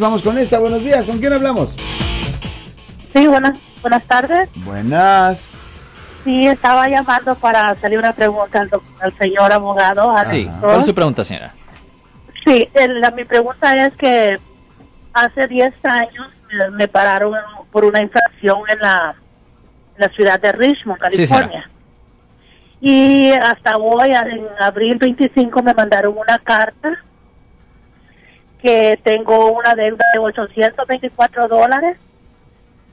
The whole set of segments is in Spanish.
Vamos con esta, buenos días, ¿con quién hablamos? Sí, buenas, buenas tardes. Buenas. Sí, estaba llamando para hacerle una pregunta al, doc- al señor abogado. al Sí, doctor. ¿cuál es su pregunta, señora? Sí, el- la- mi pregunta es que hace 10 años me, me pararon por una infracción en la, en la ciudad de Richmond, Sí, California. y hasta hoy, en abril 25, me mandaron una carta que tengo una deuda de 824 dólares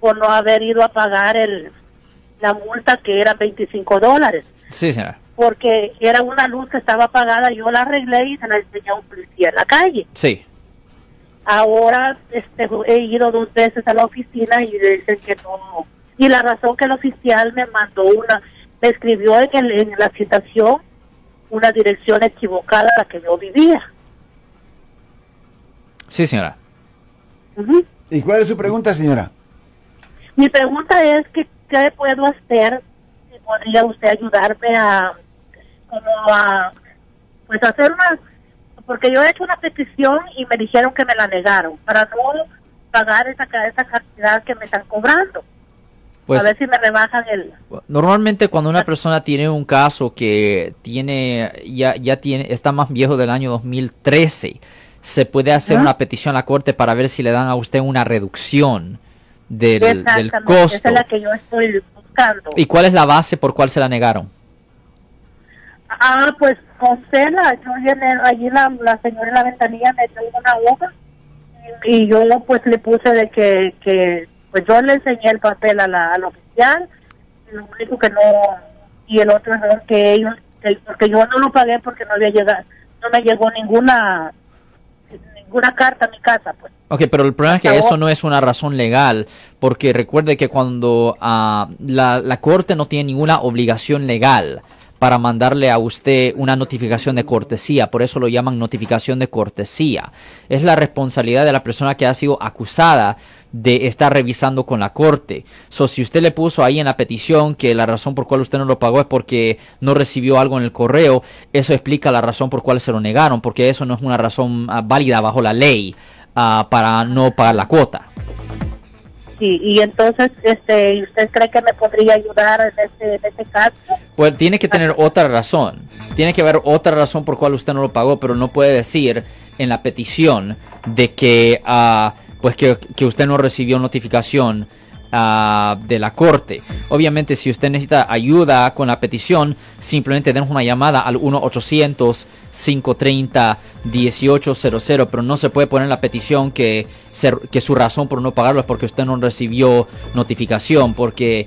por no haber ido a pagar el, la multa que era 25 dólares Sí, señora. porque era una luz que estaba apagada, yo la arreglé y se la enseñé a un policía en la calle. Sí. Ahora este, he ido dos veces a la oficina y dicen que no. Y la razón que el oficial me mandó una, me escribió en, el- en la citación una dirección equivocada a la que yo vivía. Sí, señora. ¿Y cuál es su pregunta, señora? Mi pregunta es que qué puedo hacer, si podría usted ayudarme a como a pues hacer una porque yo he hecho una petición y me dijeron que me la negaron para no pagar esa esa cantidad que me están cobrando. Pues a ver si me rebajan el normalmente cuando una persona tiene un caso que tiene ya ya tiene está más viejo del año 2013, se puede hacer una petición a la corte para ver si le dan a usted una reducción del, del costo. Esa es la que yo estoy buscando. ¿Y cuál es la base por cuál se la negaron? Ah, pues con Cela, yo llené, allí la, la señora en la ventanilla me dio una hoja y, yo pues le puse de que, que pues yo le enseñé el papel a la, al oficial y lo único que no, y el otro error que ellos, que- porque yo no lo pagué porque no había llegado, no me llegó ninguna ninguna carta a mi casa pues. Ok, pero el problema es que eso no es una razón legal, porque recuerde que cuando ah, la, la corte no tiene ninguna obligación legal para mandarle a usted una notificación de cortesía, por eso lo llaman notificación de cortesía. Es la responsabilidad de la persona que ha sido acusada de estar revisando con la corte. So, si usted le puso ahí en la petición que la razón por cual usted no lo pagó es porque no recibió algo en el correo, eso explica la razón por cual se lo negaron, porque eso no es una razón ah, válida bajo la ley ah, para no pagar la cuota. Sí, y entonces este usted cree que me podría ayudar en este, en este caso? Pues tiene que tener otra razón. Tiene que haber otra razón por cual usted no lo pagó, pero no puede decir en la petición de que ah, pues que, que usted no recibió notificación ah, de la corte. Obviamente, si usted necesita ayuda con la petición, simplemente den una llamada al 1-800-530-1800, pero no se puede poner en la petición que, que su razón por no pagarlo es porque usted no recibió notificación, porque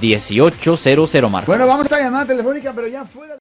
1-800-530-1800, Marco. Bueno, vamos a llamada telefónica, pero ya fuera.